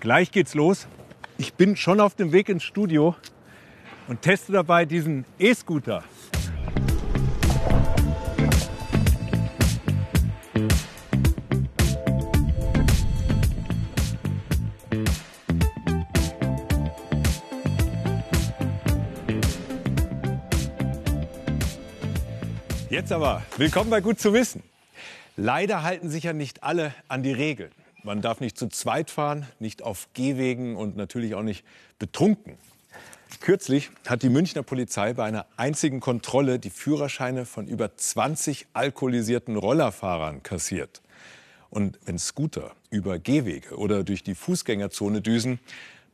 Gleich geht's los. Ich bin schon auf dem Weg ins Studio und teste dabei diesen E-Scooter. Jetzt aber, willkommen bei Gut zu wissen. Leider halten sich ja nicht alle an die Regeln. Man darf nicht zu zweit fahren, nicht auf Gehwegen und natürlich auch nicht betrunken. Kürzlich hat die Münchner Polizei bei einer einzigen Kontrolle die Führerscheine von über 20 alkoholisierten Rollerfahrern kassiert. Und wenn Scooter über Gehwege oder durch die Fußgängerzone düsen,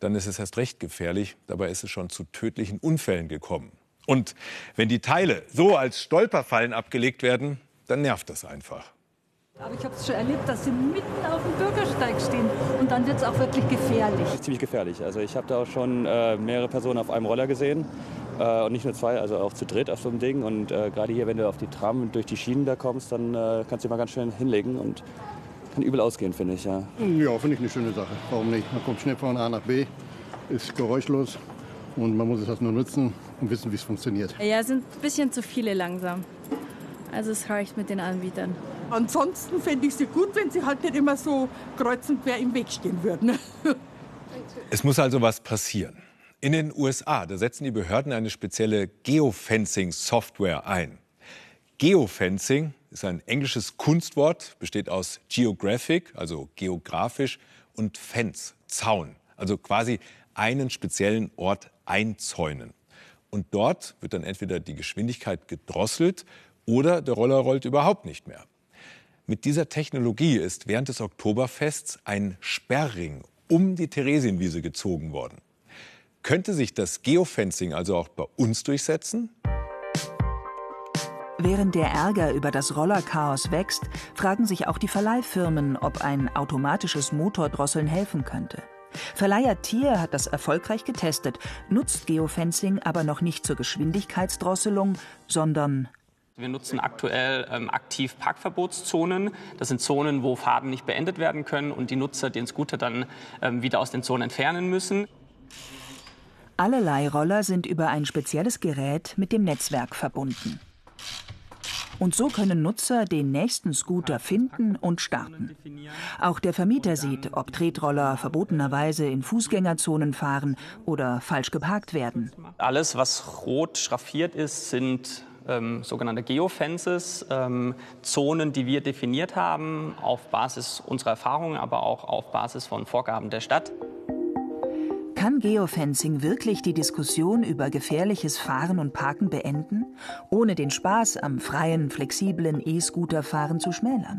dann ist es erst recht gefährlich. Dabei ist es schon zu tödlichen Unfällen gekommen. Und wenn die Teile so als Stolperfallen abgelegt werden, dann nervt das einfach. Aber ich habe es schon erlebt, dass sie mitten auf dem Bürgersteig stehen und dann wird es auch wirklich gefährlich. Ziemlich gefährlich. Also ich habe da auch schon äh, mehrere Personen auf einem Roller gesehen äh, und nicht nur zwei, also auch zu dritt auf so einem Ding. Und äh, gerade hier, wenn du auf die Tram durch die Schienen da kommst, dann äh, kannst du dich mal ganz schön hinlegen und kann übel ausgehen, finde ich. Ja, ja finde ich eine schöne Sache. Warum nicht? Man kommt schnell von A nach B, ist geräuschlos und man muss es halt nur nutzen und wissen, wie es funktioniert. Ja, sind ein bisschen zu viele langsam. Also es reicht mit den Anbietern. Ansonsten fände ich sie gut, wenn sie halt nicht immer so kreuz und quer im Weg stehen würden. Es muss also was passieren. In den USA, da setzen die Behörden eine spezielle Geofencing-Software ein. Geofencing ist ein englisches Kunstwort, besteht aus Geographic, also geografisch, und Fence, Zaun, also quasi einen speziellen Ort einzäunen. Und dort wird dann entweder die Geschwindigkeit gedrosselt oder der Roller rollt überhaupt nicht mehr. Mit dieser Technologie ist während des Oktoberfests ein Sperrring um die Theresienwiese gezogen worden. Könnte sich das Geofencing also auch bei uns durchsetzen? Während der Ärger über das Rollerchaos wächst, fragen sich auch die Verleihfirmen, ob ein automatisches Motordrosseln helfen könnte. Verleiher Tier hat das erfolgreich getestet, nutzt Geofencing aber noch nicht zur Geschwindigkeitsdrosselung, sondern wir nutzen aktuell ähm, aktiv Parkverbotszonen. Das sind Zonen, wo Fahrten nicht beendet werden können und die Nutzer den Scooter dann ähm, wieder aus den Zonen entfernen müssen. Alle Leihroller sind über ein spezielles Gerät mit dem Netzwerk verbunden. Und so können Nutzer den nächsten Scooter finden und starten. Auch der Vermieter sieht, ob Tretroller verbotenerweise in Fußgängerzonen fahren oder falsch geparkt werden. Alles, was rot schraffiert ist, sind ähm, sogenannte Geofences, ähm, Zonen, die wir definiert haben, auf Basis unserer Erfahrungen, aber auch auf Basis von Vorgaben der Stadt. Kann Geofencing wirklich die Diskussion über gefährliches Fahren und Parken beenden, ohne den Spaß am freien, flexiblen E-Scooterfahren zu schmälern?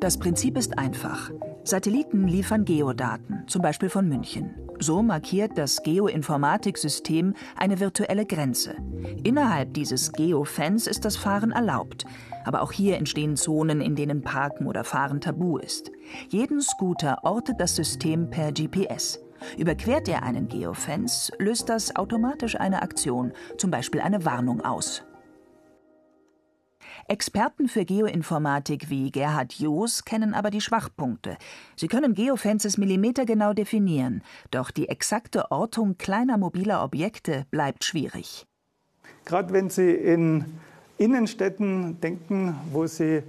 Das Prinzip ist einfach. Satelliten liefern Geodaten, zum Beispiel von München. So markiert das Geoinformatiksystem eine virtuelle Grenze. Innerhalb dieses Geofence ist das Fahren erlaubt. Aber auch hier entstehen Zonen, in denen Parken oder Fahren tabu ist. Jeden Scooter ortet das System per GPS. Überquert er einen Geofence, löst das automatisch eine Aktion, zum Beispiel eine Warnung aus. Experten für Geoinformatik wie Gerhard Joos kennen aber die Schwachpunkte. Sie können Geofences millimetergenau definieren, doch die exakte Ortung kleiner mobiler Objekte bleibt schwierig. Gerade wenn Sie in Innenstädten denken, wo Sie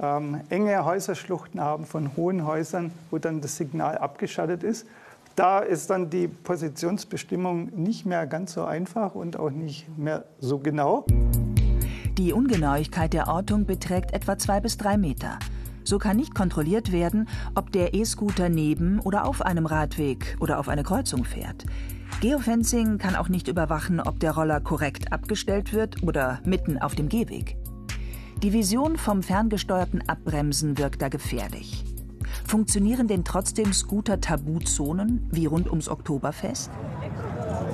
ähm, enge Häuserschluchten haben von hohen Häusern, wo dann das Signal abgeschattet ist, da ist dann die Positionsbestimmung nicht mehr ganz so einfach und auch nicht mehr so genau. Die Ungenauigkeit der Ortung beträgt etwa zwei bis drei Meter. So kann nicht kontrolliert werden, ob der E-Scooter neben oder auf einem Radweg oder auf eine Kreuzung fährt. Geofencing kann auch nicht überwachen, ob der Roller korrekt abgestellt wird oder mitten auf dem Gehweg. Die Vision vom ferngesteuerten Abbremsen wirkt da gefährlich. Funktionieren denn trotzdem Scooter-Tabuzonen wie rund ums Oktoberfest?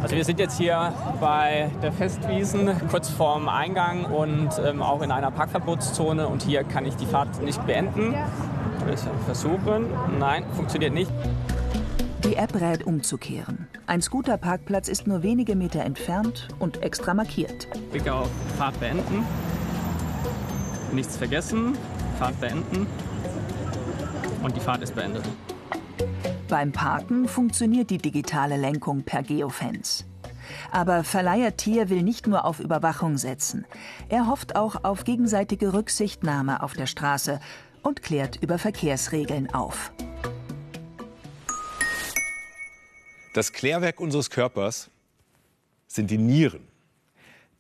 Also wir sind jetzt hier bei der Festwiesen kurz vorm Eingang und ähm, auch in einer Parkverbotszone und hier kann ich die Fahrt nicht beenden. Versuchen. Nein, funktioniert nicht. Die App rät umzukehren. Ein Scooterparkplatz ist nur wenige Meter entfernt und extra markiert. Klicke auf Fahrt beenden. Nichts vergessen. Fahrt beenden. Und die Fahrt ist beendet. Beim Parken funktioniert die digitale Lenkung per Geofence. Aber Verleiher Tier will nicht nur auf Überwachung setzen. Er hofft auch auf gegenseitige Rücksichtnahme auf der Straße und klärt über Verkehrsregeln auf. Das Klärwerk unseres Körpers sind die Nieren.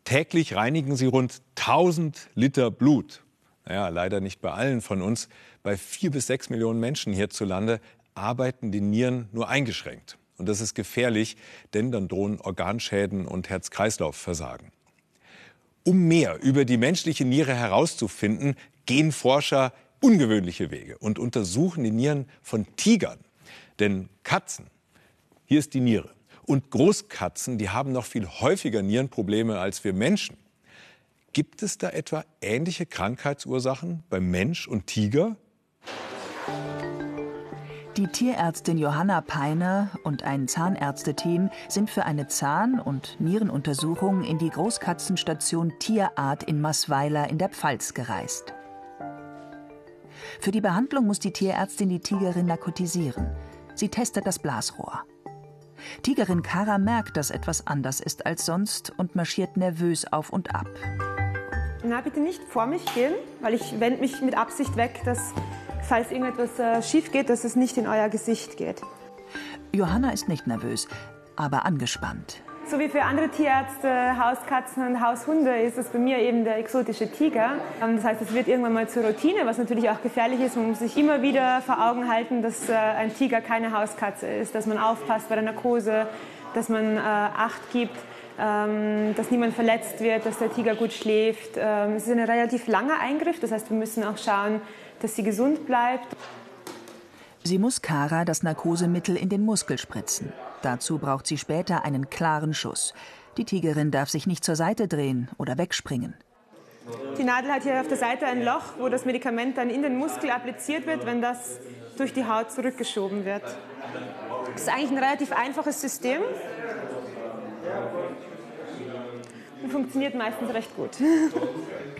Täglich reinigen sie rund 1000 Liter Blut. Naja, leider nicht bei allen von uns. Bei vier bis sechs Millionen Menschen hierzulande arbeiten die Nieren nur eingeschränkt. Und das ist gefährlich, denn dann drohen Organschäden und Herz-Kreislauf-Versagen. Um mehr über die menschliche Niere herauszufinden, gehen Forscher ungewöhnliche Wege und untersuchen die Nieren von Tigern. Denn Katzen, hier ist die Niere. Und Großkatzen, die haben noch viel häufiger Nierenprobleme als wir Menschen. Gibt es da etwa ähnliche Krankheitsursachen bei Mensch und Tiger? Die Tierärztin Johanna Peiner und ein Zahnärzteteam sind für eine Zahn- und Nierenuntersuchung in die Großkatzenstation Tierart in Maßweiler in der Pfalz gereist. Für die Behandlung muss die Tierärztin die Tigerin narkotisieren. Sie testet das Blasrohr. Tigerin Kara merkt, dass etwas anders ist als sonst und marschiert nervös auf und ab. Na, bitte nicht vor mich gehen, weil ich wende mich mit Absicht weg, dass, falls irgendetwas äh, schief geht, dass es nicht in euer Gesicht geht. Johanna ist nicht nervös, aber angespannt. So wie für andere Tierärzte, Hauskatzen und Haushunde ist es bei mir eben der exotische Tiger. Ähm, das heißt, es wird irgendwann mal zur Routine, was natürlich auch gefährlich ist. Man muss sich immer wieder vor Augen halten, dass äh, ein Tiger keine Hauskatze ist, dass man aufpasst bei der Narkose, dass man äh, Acht gibt, ähm, dass niemand verletzt wird, dass der Tiger gut schläft. Ähm, es ist ein relativ langer Eingriff, das heißt, wir müssen auch schauen, dass sie gesund bleibt. Sie muss Kara das Narkosemittel in den Muskel spritzen. Dazu braucht sie später einen klaren Schuss. Die Tigerin darf sich nicht zur Seite drehen oder wegspringen. Die Nadel hat hier auf der Seite ein Loch, wo das Medikament dann in den Muskel appliziert wird, wenn das durch die Haut zurückgeschoben wird. Das ist eigentlich ein relativ einfaches System und funktioniert meistens recht gut.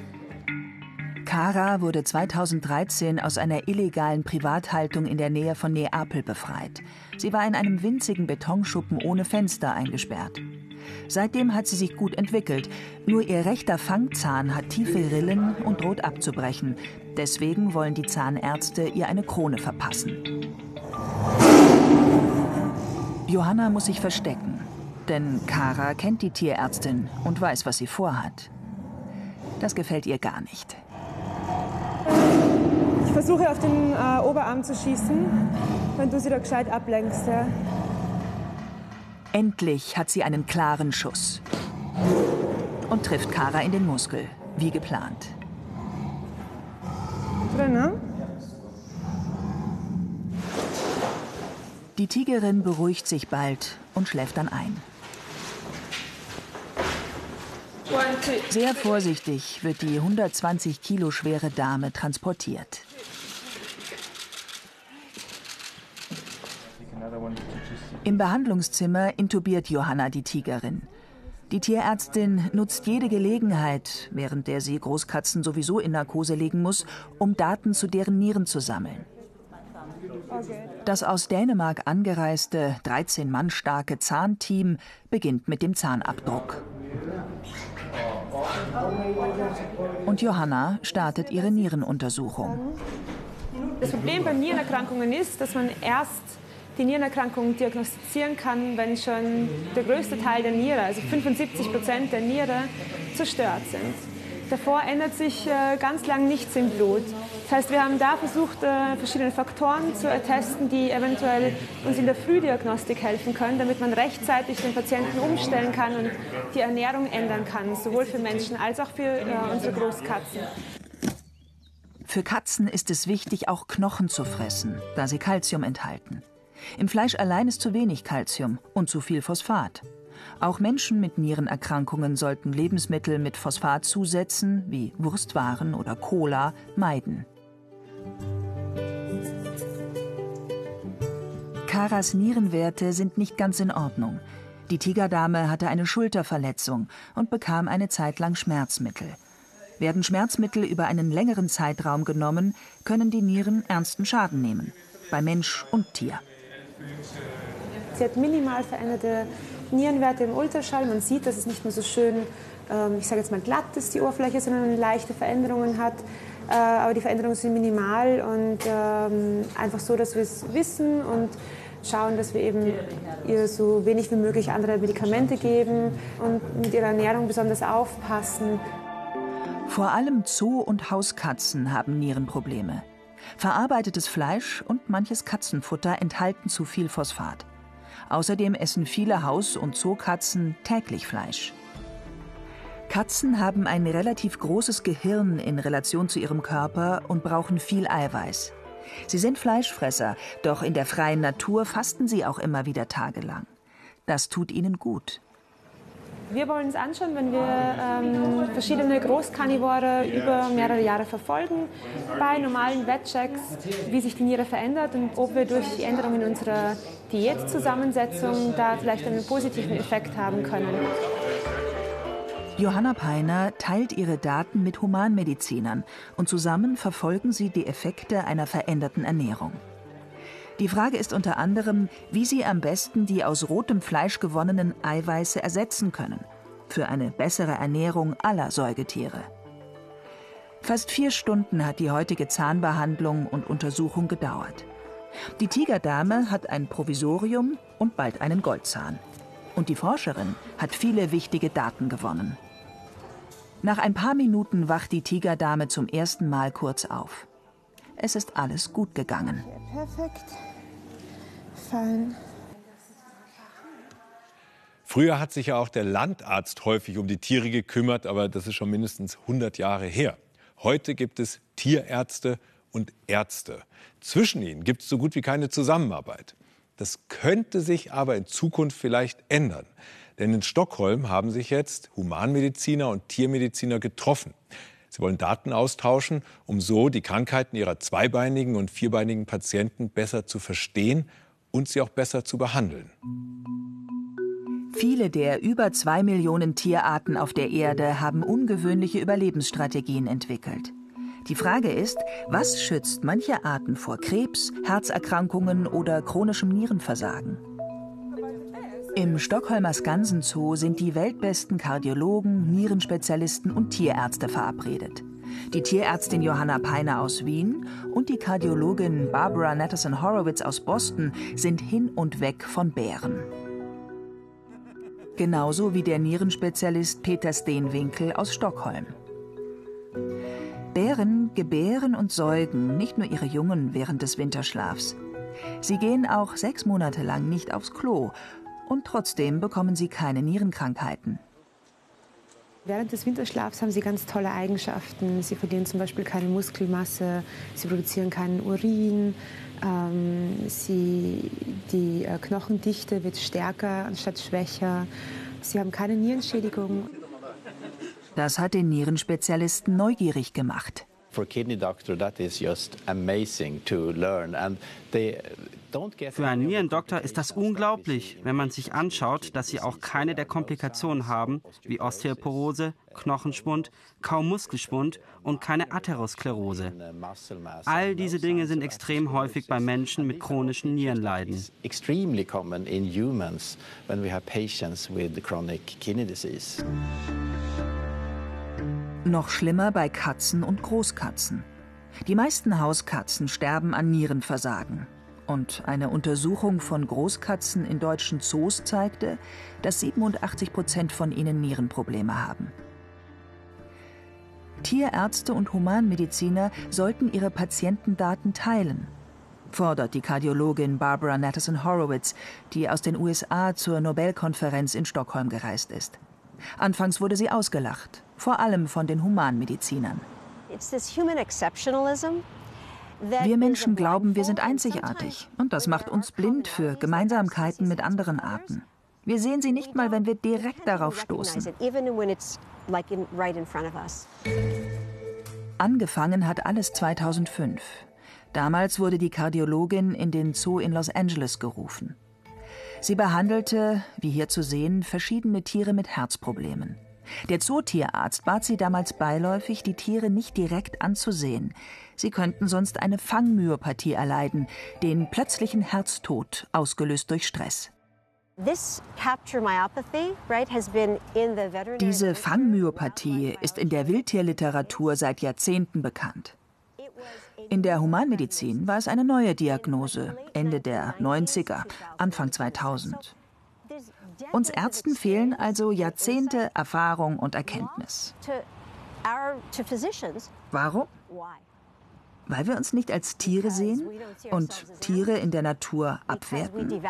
Kara wurde 2013 aus einer illegalen Privathaltung in der Nähe von Neapel befreit. Sie war in einem winzigen Betonschuppen ohne Fenster eingesperrt. Seitdem hat sie sich gut entwickelt. Nur ihr rechter Fangzahn hat tiefe Rillen und droht abzubrechen. Deswegen wollen die Zahnärzte ihr eine Krone verpassen. Johanna muss sich verstecken, denn Kara kennt die Tierärztin und weiß, was sie vorhat. Das gefällt ihr gar nicht. Ich versuche auf den äh, Oberarm zu schießen, wenn du sie da gescheit ablenkst. Ja. Endlich hat sie einen klaren Schuss und trifft Kara in den Muskel, wie geplant. Drin, ne? Die Tigerin beruhigt sich bald und schläft dann ein. Sehr vorsichtig wird die 120 Kilo schwere Dame transportiert. Im Behandlungszimmer intubiert Johanna die Tigerin. Die Tierärztin nutzt jede Gelegenheit, während der sie Großkatzen sowieso in Narkose legen muss, um Daten zu deren Nieren zu sammeln. Das aus Dänemark angereiste, 13 Mann starke Zahnteam beginnt mit dem Zahnabdruck. Und Johanna startet ihre Nierenuntersuchung. Das Problem bei Nierenerkrankungen ist, dass man erst die Nierenerkrankung diagnostizieren kann, wenn schon der größte Teil der Niere, also 75 Prozent der Niere, zerstört sind. Davor ändert sich äh, ganz lang nichts im Blut. Das heißt, wir haben da versucht, äh, verschiedene Faktoren zu ertesten, die eventuell uns in der Frühdiagnostik helfen können, damit man rechtzeitig den Patienten umstellen kann und die Ernährung ändern kann, sowohl für Menschen als auch für äh, unsere Großkatzen. Für Katzen ist es wichtig, auch Knochen zu fressen, da sie Kalzium enthalten. Im Fleisch allein ist zu wenig Kalzium und zu viel Phosphat. Auch Menschen mit Nierenerkrankungen sollten Lebensmittel mit Phosphatzusätzen wie Wurstwaren oder Cola meiden. Karas Nierenwerte sind nicht ganz in Ordnung. Die Tigerdame hatte eine Schulterverletzung und bekam eine Zeit lang Schmerzmittel. Werden Schmerzmittel über einen längeren Zeitraum genommen, können die Nieren ernsten Schaden nehmen, bei Mensch und Tier. Sie hat minimal veränderte Nierenwerte im Ultraschall. Man sieht, dass es nicht mehr so schön, ähm, ich sage jetzt mal glatt ist, die Oberfläche, sondern leichte Veränderungen hat. Äh, aber die Veränderungen sind minimal und ähm, einfach so, dass wir es wissen und schauen, dass wir eben ihr so wenig wie möglich andere Medikamente geben und mit ihrer Ernährung besonders aufpassen. Vor allem Zoo- und Hauskatzen haben Nierenprobleme. Verarbeitetes Fleisch und manches Katzenfutter enthalten zu viel Phosphat. Außerdem essen viele Haus- und Zookatzen täglich Fleisch. Katzen haben ein relativ großes Gehirn in Relation zu ihrem Körper und brauchen viel Eiweiß. Sie sind Fleischfresser, doch in der freien Natur fasten sie auch immer wieder tagelang. Das tut ihnen gut. Wir wollen uns anschauen, wenn wir ähm, verschiedene Großkarnivore über mehrere Jahre verfolgen, bei normalen Wettchecks, wie sich die Niere verändert und ob wir durch die Änderung in unserer Diätzusammensetzung da vielleicht einen positiven Effekt haben können. Johanna Peiner teilt ihre Daten mit Humanmedizinern und zusammen verfolgen sie die Effekte einer veränderten Ernährung. Die Frage ist unter anderem, wie sie am besten die aus rotem Fleisch gewonnenen Eiweiße ersetzen können für eine bessere Ernährung aller Säugetiere. Fast vier Stunden hat die heutige Zahnbehandlung und Untersuchung gedauert. Die Tigerdame hat ein Provisorium und bald einen Goldzahn. Und die Forscherin hat viele wichtige Daten gewonnen. Nach ein paar Minuten wacht die Tigerdame zum ersten Mal kurz auf. Es ist alles gut gegangen. Perfekt. Fein. Früher hat sich ja auch der Landarzt häufig um die Tiere gekümmert, aber das ist schon mindestens 100 Jahre her. Heute gibt es Tierärzte und Ärzte. Zwischen ihnen gibt es so gut wie keine Zusammenarbeit. Das könnte sich aber in Zukunft vielleicht ändern. Denn in Stockholm haben sich jetzt Humanmediziner und Tiermediziner getroffen. Sie wollen Daten austauschen, um so die Krankheiten ihrer zweibeinigen und vierbeinigen Patienten besser zu verstehen und sie auch besser zu behandeln. Viele der über zwei Millionen Tierarten auf der Erde haben ungewöhnliche Überlebensstrategien entwickelt. Die Frage ist, was schützt manche Arten vor Krebs, Herzerkrankungen oder chronischem Nierenversagen? Im Stockholmer Skansen-Zoo sind die weltbesten Kardiologen, Nierenspezialisten und Tierärzte verabredet. Die Tierärztin Johanna Peiner aus Wien und die Kardiologin Barbara Natterson Horowitz aus Boston sind hin und weg von Bären. Genauso wie der Nierenspezialist Peter Steenwinkel aus Stockholm. Bären gebären und säugen nicht nur ihre Jungen während des Winterschlafs. Sie gehen auch sechs Monate lang nicht aufs Klo und trotzdem bekommen sie keine Nierenkrankheiten. Während des Winterschlafs haben sie ganz tolle Eigenschaften. Sie verlieren zum Beispiel keine Muskelmasse, sie produzieren keinen Urin, ähm, sie, die äh, Knochendichte wird stärker anstatt schwächer, sie haben keine Nierenschädigung. Das hat den Nierenspezialisten neugierig gemacht. For kidney doctor, that is just amazing to learn, and they für einen Nierendoktor ist das unglaublich, wenn man sich anschaut, dass sie auch keine der Komplikationen haben, wie Osteoporose, Knochenschwund, kaum Muskelschwund und keine Atherosklerose. All diese Dinge sind extrem häufig bei Menschen mit chronischen Nierenleiden. Extremely common in humans when we have patients with chronic kidney disease. Noch schlimmer bei Katzen und Großkatzen. Die meisten Hauskatzen sterben an Nierenversagen. Und eine Untersuchung von Großkatzen in deutschen Zoos zeigte, dass 87 Prozent von ihnen Nierenprobleme haben. Tierärzte und Humanmediziner sollten ihre Patientendaten teilen, fordert die Kardiologin Barbara Natterson Horowitz, die aus den USA zur Nobelkonferenz in Stockholm gereist ist. Anfangs wurde sie ausgelacht, vor allem von den Humanmedizinern. Wir Menschen glauben, wir sind einzigartig und das macht uns blind für Gemeinsamkeiten mit anderen Arten. Wir sehen sie nicht mal, wenn wir direkt darauf stoßen. Angefangen hat alles 2005. Damals wurde die Kardiologin in den Zoo in Los Angeles gerufen. Sie behandelte, wie hier zu sehen, verschiedene Tiere mit Herzproblemen. Der Zootierarzt bat sie damals beiläufig, die Tiere nicht direkt anzusehen. Sie könnten sonst eine Fangmyopathie erleiden, den plötzlichen Herztod, ausgelöst durch Stress. Diese Fangmyopathie ist in der Wildtierliteratur seit Jahrzehnten bekannt. In der Humanmedizin war es eine neue Diagnose, Ende der 90er, Anfang 2000. Uns Ärzten fehlen also Jahrzehnte Erfahrung und Erkenntnis. Warum? Weil wir uns nicht als Tiere sehen und Tiere in der Natur abwerten.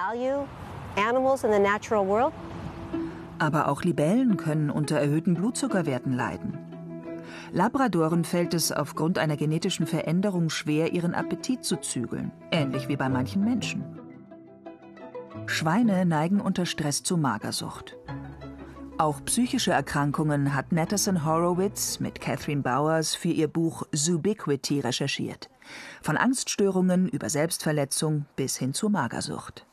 Aber auch Libellen können unter erhöhten Blutzuckerwerten leiden. Labradoren fällt es aufgrund einer genetischen Veränderung schwer, ihren Appetit zu zügeln, ähnlich wie bei manchen Menschen. Schweine neigen unter Stress zu Magersucht. Auch psychische Erkrankungen hat Natterson Horowitz mit Catherine Bowers für ihr Buch Subiquity recherchiert. Von Angststörungen über Selbstverletzung bis hin zu Magersucht.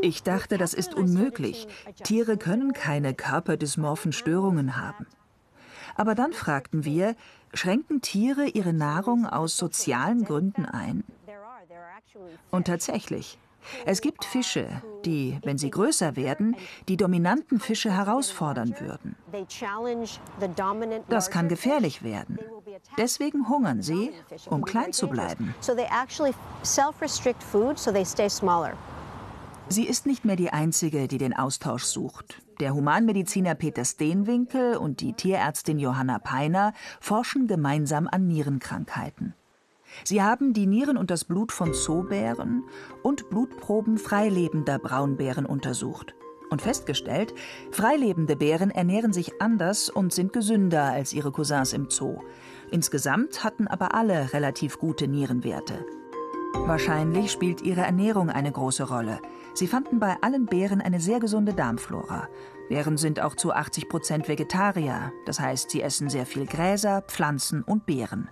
Ich dachte, das ist unmöglich. Tiere können keine körperdysmorphen Störungen haben. Aber dann fragten wir, schränken Tiere ihre Nahrung aus sozialen Gründen ein? Und tatsächlich, es gibt Fische, die, wenn sie größer werden, die dominanten Fische herausfordern würden. Das kann gefährlich werden. Deswegen hungern sie, um klein zu bleiben. Sie ist nicht mehr die Einzige, die den Austausch sucht. Der Humanmediziner Peter Steenwinkel und die Tierärztin Johanna Peiner forschen gemeinsam an Nierenkrankheiten. Sie haben die Nieren und das Blut von Zoobären und Blutproben freilebender Braunbären untersucht und festgestellt, freilebende Bären ernähren sich anders und sind gesünder als ihre Cousins im Zoo. Insgesamt hatten aber alle relativ gute Nierenwerte. Wahrscheinlich spielt ihre Ernährung eine große Rolle. Sie fanden bei allen Bären eine sehr gesunde Darmflora. Bären sind auch zu 80 Prozent Vegetarier, das heißt, sie essen sehr viel Gräser, Pflanzen und Beeren.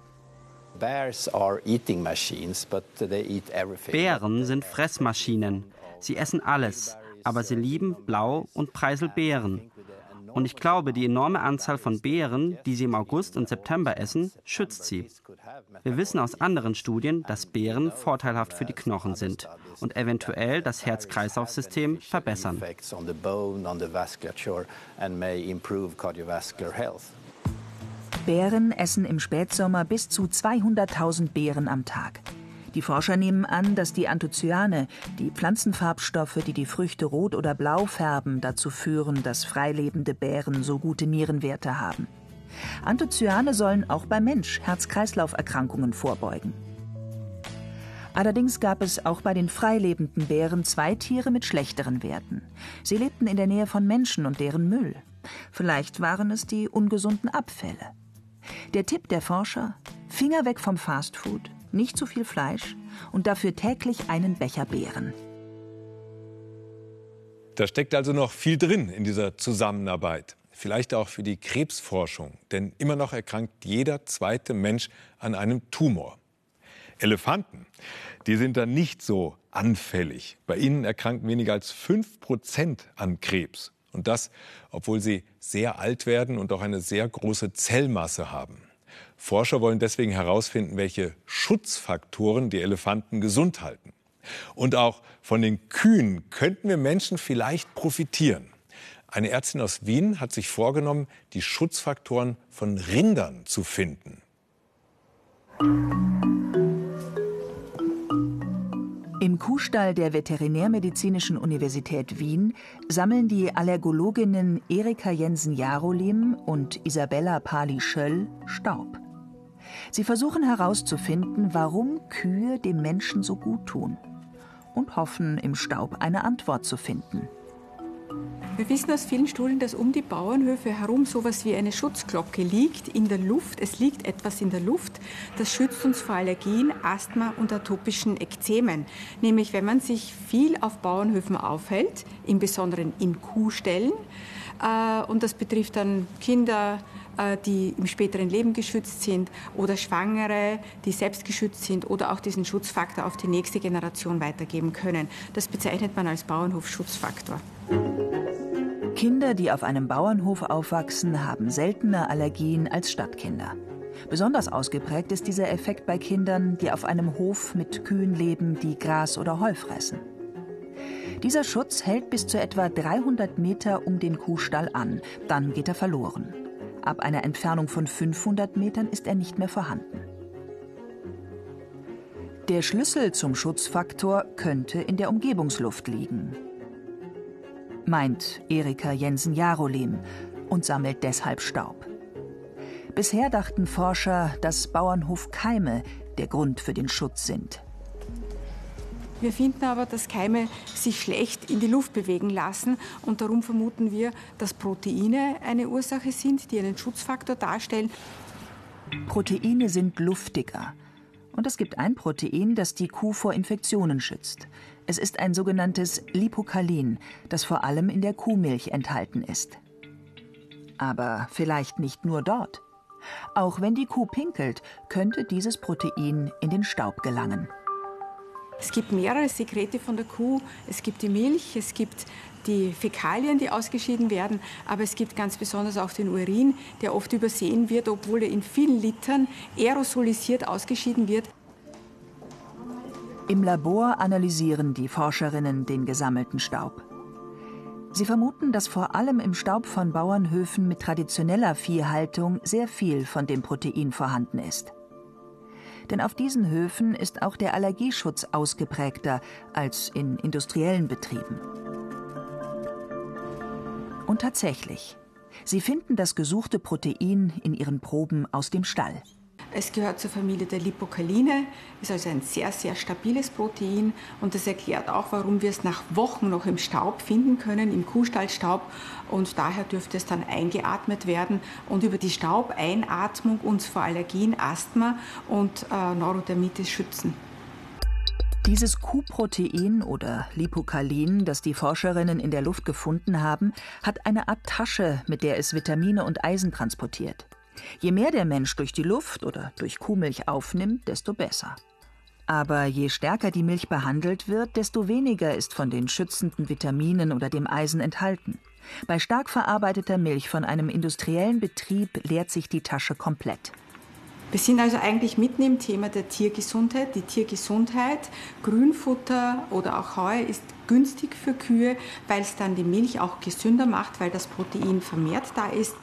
Bären sind Fressmaschinen. Sie essen alles, aber sie lieben Blau- und Preiselbeeren. Und ich glaube, die enorme Anzahl von Beeren, die sie im August und September essen, schützt sie. Wir wissen aus anderen Studien, dass Beeren vorteilhaft für die Knochen sind und eventuell das Herz-Kreislauf-System verbessern. Bären essen im Spätsommer bis zu 200.000 Beeren am Tag. Die Forscher nehmen an, dass die Anthocyane, die Pflanzenfarbstoffe, die die Früchte rot oder blau färben, dazu führen, dass freilebende Bären so gute Nierenwerte haben. Anthocyane sollen auch beim Mensch Herz-Kreislauf-Erkrankungen vorbeugen. Allerdings gab es auch bei den freilebenden Bären zwei Tiere mit schlechteren Werten. Sie lebten in der Nähe von Menschen und deren Müll. Vielleicht waren es die ungesunden Abfälle. Der Tipp der Forscher: Finger weg vom Fastfood, nicht zu viel Fleisch und dafür täglich einen Becher Beeren. Da steckt also noch viel drin in dieser Zusammenarbeit. Vielleicht auch für die Krebsforschung, denn immer noch erkrankt jeder zweite Mensch an einem Tumor. Elefanten, die sind dann nicht so anfällig. Bei ihnen erkranken weniger als 5 Prozent an Krebs. Und das, obwohl sie sehr alt werden und auch eine sehr große Zellmasse haben. Forscher wollen deswegen herausfinden, welche Schutzfaktoren die Elefanten gesund halten. Und auch von den Kühen könnten wir Menschen vielleicht profitieren. Eine Ärztin aus Wien hat sich vorgenommen, die Schutzfaktoren von Rindern zu finden. Im Kuhstall der Veterinärmedizinischen Universität Wien sammeln die Allergologinnen Erika Jensen-Jarolim und Isabella Pali-Schöll Staub. Sie versuchen herauszufinden, warum Kühe dem Menschen so gut tun und hoffen, im Staub eine Antwort zu finden. Wir wissen aus vielen Studien, dass um die Bauernhöfe herum so etwas wie eine Schutzglocke liegt in der Luft. Es liegt etwas in der Luft, das schützt uns vor Allergien, Asthma und atopischen Ekzemen. Nämlich, wenn man sich viel auf Bauernhöfen aufhält, im Besonderen in Kuhställen, äh, und das betrifft dann Kinder, äh, die im späteren Leben geschützt sind oder Schwangere, die selbst geschützt sind oder auch diesen Schutzfaktor auf die nächste Generation weitergeben können. Das bezeichnet man als Bauernhofschutzfaktor. Kinder, die auf einem Bauernhof aufwachsen, haben seltener Allergien als Stadtkinder. Besonders ausgeprägt ist dieser Effekt bei Kindern, die auf einem Hof mit Kühen leben, die Gras oder Heu fressen. Dieser Schutz hält bis zu etwa 300 Meter um den Kuhstall an, dann geht er verloren. Ab einer Entfernung von 500 Metern ist er nicht mehr vorhanden. Der Schlüssel zum Schutzfaktor könnte in der Umgebungsluft liegen, meint Erika Jensen-Jarolim und sammelt deshalb Staub. Bisher dachten Forscher, dass Bauernhofkeime der Grund für den Schutz sind. Wir finden aber, dass Keime sich schlecht in die Luft bewegen lassen und darum vermuten wir, dass Proteine eine Ursache sind, die einen Schutzfaktor darstellen. Proteine sind luftiger. Und es gibt ein Protein, das die Kuh vor Infektionen schützt. Es ist ein sogenanntes Lipokalin, das vor allem in der Kuhmilch enthalten ist. Aber vielleicht nicht nur dort. Auch wenn die Kuh pinkelt, könnte dieses Protein in den Staub gelangen. Es gibt mehrere Sekrete von der Kuh. Es gibt die Milch, es gibt die Fäkalien, die ausgeschieden werden, aber es gibt ganz besonders auch den Urin, der oft übersehen wird, obwohl er in vielen Litern aerosolisiert ausgeschieden wird. Im Labor analysieren die Forscherinnen den gesammelten Staub. Sie vermuten, dass vor allem im Staub von Bauernhöfen mit traditioneller Viehhaltung sehr viel von dem Protein vorhanden ist. Denn auf diesen Höfen ist auch der Allergieschutz ausgeprägter als in industriellen Betrieben. Und tatsächlich, sie finden das gesuchte Protein in ihren Proben aus dem Stall. Es gehört zur Familie der Lipokaline, ist also ein sehr, sehr stabiles Protein und das erklärt auch, warum wir es nach Wochen noch im Staub finden können, im Kuhstallstaub und daher dürfte es dann eingeatmet werden und über die Staubeinatmung uns vor Allergien, Asthma und äh, Neurodermitis schützen. Dieses Kuhprotein oder Lipokalin, das die Forscherinnen in der Luft gefunden haben, hat eine Art Tasche, mit der es Vitamine und Eisen transportiert. Je mehr der Mensch durch die Luft oder durch Kuhmilch aufnimmt, desto besser. Aber je stärker die Milch behandelt wird, desto weniger ist von den schützenden Vitaminen oder dem Eisen enthalten. Bei stark verarbeiteter Milch von einem industriellen Betrieb leert sich die Tasche komplett. Wir sind also eigentlich mitten im Thema der Tiergesundheit. Die Tiergesundheit, Grünfutter oder auch Heu ist günstig für Kühe, weil es dann die Milch auch gesünder macht, weil das Protein vermehrt da ist.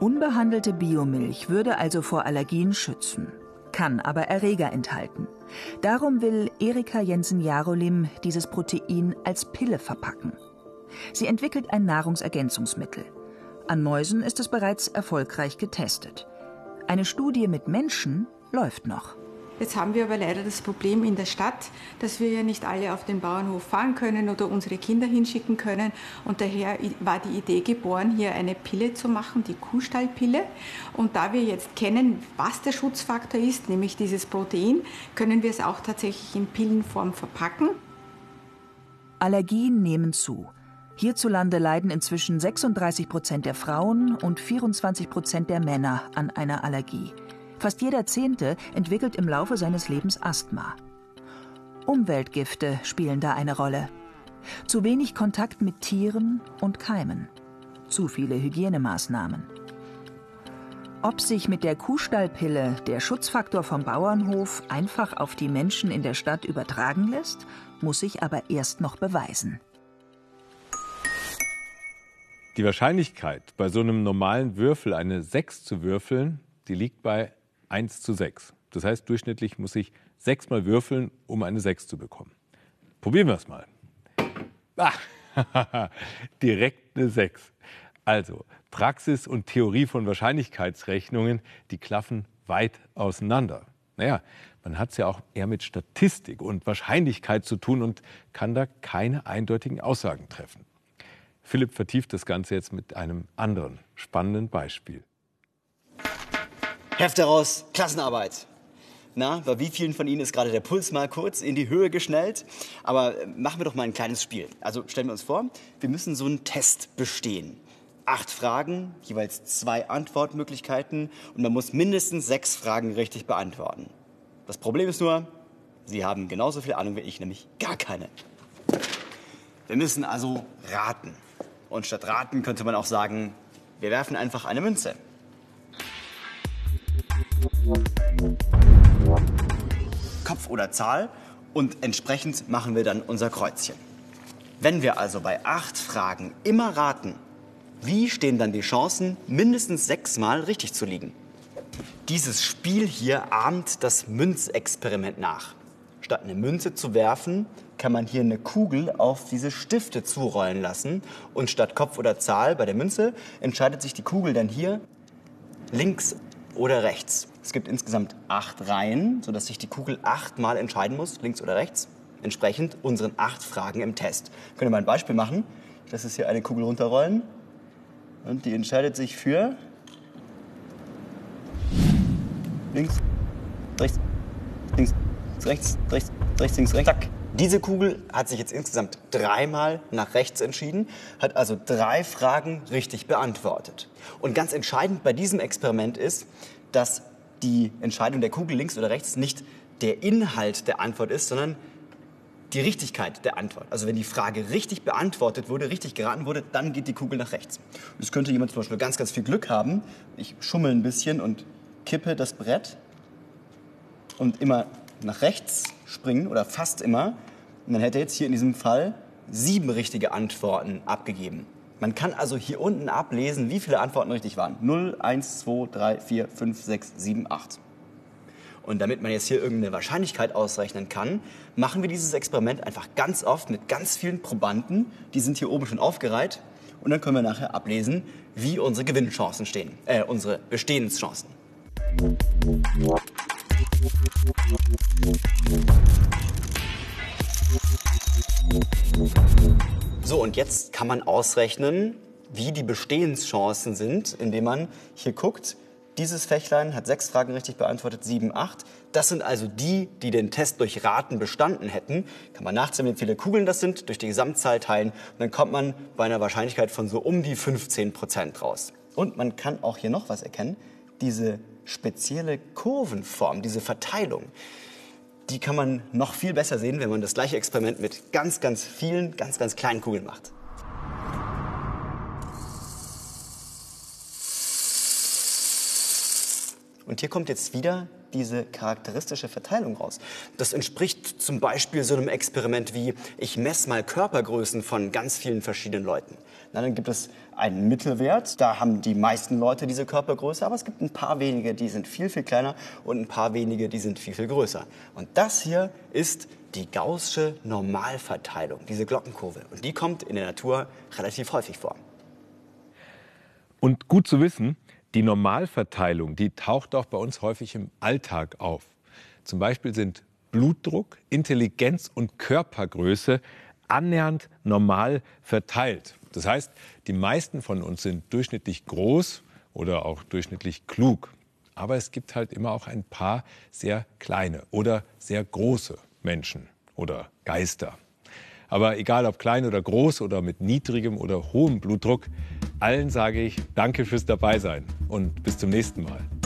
Unbehandelte Biomilch würde also vor Allergien schützen, kann aber Erreger enthalten. Darum will Erika Jensen-Jarolim dieses Protein als Pille verpacken. Sie entwickelt ein Nahrungsergänzungsmittel. An Mäusen ist es bereits erfolgreich getestet. Eine Studie mit Menschen läuft noch. Jetzt haben wir aber leider das Problem in der Stadt, dass wir ja nicht alle auf den Bauernhof fahren können oder unsere Kinder hinschicken können. Und daher war die Idee geboren, hier eine Pille zu machen, die Kuhstallpille. Und da wir jetzt kennen, was der Schutzfaktor ist, nämlich dieses Protein, können wir es auch tatsächlich in Pillenform verpacken. Allergien nehmen zu. Hierzulande leiden inzwischen 36 Prozent der Frauen und 24 Prozent der Männer an einer Allergie. Fast jeder Zehnte entwickelt im Laufe seines Lebens Asthma. Umweltgifte spielen da eine Rolle. Zu wenig Kontakt mit Tieren und Keimen. Zu viele Hygienemaßnahmen. Ob sich mit der Kuhstallpille der Schutzfaktor vom Bauernhof einfach auf die Menschen in der Stadt übertragen lässt, muss sich aber erst noch beweisen. Die Wahrscheinlichkeit, bei so einem normalen Würfel eine 6 zu würfeln, die liegt bei 1 zu 6. Das heißt, durchschnittlich muss ich sechsmal würfeln, um eine 6 zu bekommen. Probieren wir es mal. Ah, direkt eine 6. Also, Praxis und Theorie von Wahrscheinlichkeitsrechnungen, die klaffen weit auseinander. Naja, man hat es ja auch eher mit Statistik und Wahrscheinlichkeit zu tun und kann da keine eindeutigen Aussagen treffen. Philipp vertieft das Ganze jetzt mit einem anderen spannenden Beispiel. Heft heraus, Klassenarbeit. Na, bei wie vielen von Ihnen ist gerade der Puls mal kurz in die Höhe geschnellt? Aber machen wir doch mal ein kleines Spiel. Also stellen wir uns vor, wir müssen so einen Test bestehen. acht Fragen, jeweils zwei Antwortmöglichkeiten und man muss mindestens sechs Fragen richtig beantworten. Das Problem ist nur, Sie haben genauso viel Ahnung wie ich, nämlich gar keine. Wir müssen also raten. Und statt raten könnte man auch sagen, wir werfen einfach eine Münze. Kopf oder Zahl und entsprechend machen wir dann unser Kreuzchen. Wenn wir also bei acht Fragen immer raten, wie stehen dann die Chancen, mindestens sechsmal richtig zu liegen? Dieses Spiel hier ahmt das Münzexperiment nach. Statt eine Münze zu werfen, kann man hier eine Kugel auf diese Stifte zurollen lassen. Und statt Kopf oder Zahl bei der Münze entscheidet sich die Kugel dann hier links oder rechts. Es gibt insgesamt acht Reihen, sodass sich die Kugel achtmal entscheiden muss, links oder rechts entsprechend unseren acht Fragen im Test. Können wir mal ein Beispiel machen? Das ist hier eine Kugel runterrollen und die entscheidet sich für links, rechts, links, rechts, rechts, rechts, links, rechts. Zack. Diese Kugel hat sich jetzt insgesamt dreimal nach rechts entschieden, hat also drei Fragen richtig beantwortet. Und ganz entscheidend bei diesem Experiment ist, dass die Entscheidung der Kugel links oder rechts nicht der Inhalt der Antwort ist, sondern die Richtigkeit der Antwort. Also wenn die Frage richtig beantwortet wurde, richtig geraten wurde, dann geht die Kugel nach rechts. Und es könnte jemand zum Beispiel ganz, ganz viel Glück haben. Ich schummel ein bisschen und kippe das Brett und immer nach rechts springen oder fast immer. Und dann hätte er jetzt hier in diesem Fall sieben richtige Antworten abgegeben. Man kann also hier unten ablesen, wie viele Antworten richtig waren. 0, 1, 2, 3, 4, 5, 6, 7, 8. Und damit man jetzt hier irgendeine Wahrscheinlichkeit ausrechnen kann, machen wir dieses Experiment einfach ganz oft mit ganz vielen Probanden. Die sind hier oben schon aufgereiht. Und dann können wir nachher ablesen, wie unsere Gewinnchancen stehen, äh, unsere Bestehenschancen. So, und jetzt kann man ausrechnen, wie die Bestehenschancen sind, indem man hier guckt, dieses Fächlein hat sechs Fragen richtig beantwortet, sieben, acht. Das sind also die, die den Test durch Raten bestanden hätten. Kann man nachzählen, wie viele Kugeln das sind, durch die Gesamtzahl teilen. Und dann kommt man bei einer Wahrscheinlichkeit von so um die 15 Prozent raus. Und man kann auch hier noch was erkennen. Diese spezielle Kurvenform, diese Verteilung, die kann man noch viel besser sehen, wenn man das gleiche Experiment mit ganz, ganz vielen, ganz, ganz kleinen Kugeln macht. Und hier kommt jetzt wieder diese charakteristische Verteilung raus. Das entspricht zum Beispiel so einem Experiment wie, ich messe mal Körpergrößen von ganz vielen verschiedenen Leuten. Na, dann gibt es einen Mittelwert, da haben die meisten Leute diese Körpergröße, aber es gibt ein paar wenige, die sind viel, viel kleiner und ein paar wenige, die sind viel, viel größer. Und das hier ist die gaußsche Normalverteilung, diese Glockenkurve. Und die kommt in der Natur relativ häufig vor. Und gut zu wissen, die Normalverteilung, die taucht auch bei uns häufig im Alltag auf. Zum Beispiel sind Blutdruck, Intelligenz und Körpergröße annähernd normal verteilt. Das heißt, die meisten von uns sind durchschnittlich groß oder auch durchschnittlich klug. Aber es gibt halt immer auch ein paar sehr kleine oder sehr große Menschen oder Geister. Aber egal ob klein oder groß oder mit niedrigem oder hohem Blutdruck, allen sage ich Danke fürs Dabeisein und bis zum nächsten Mal.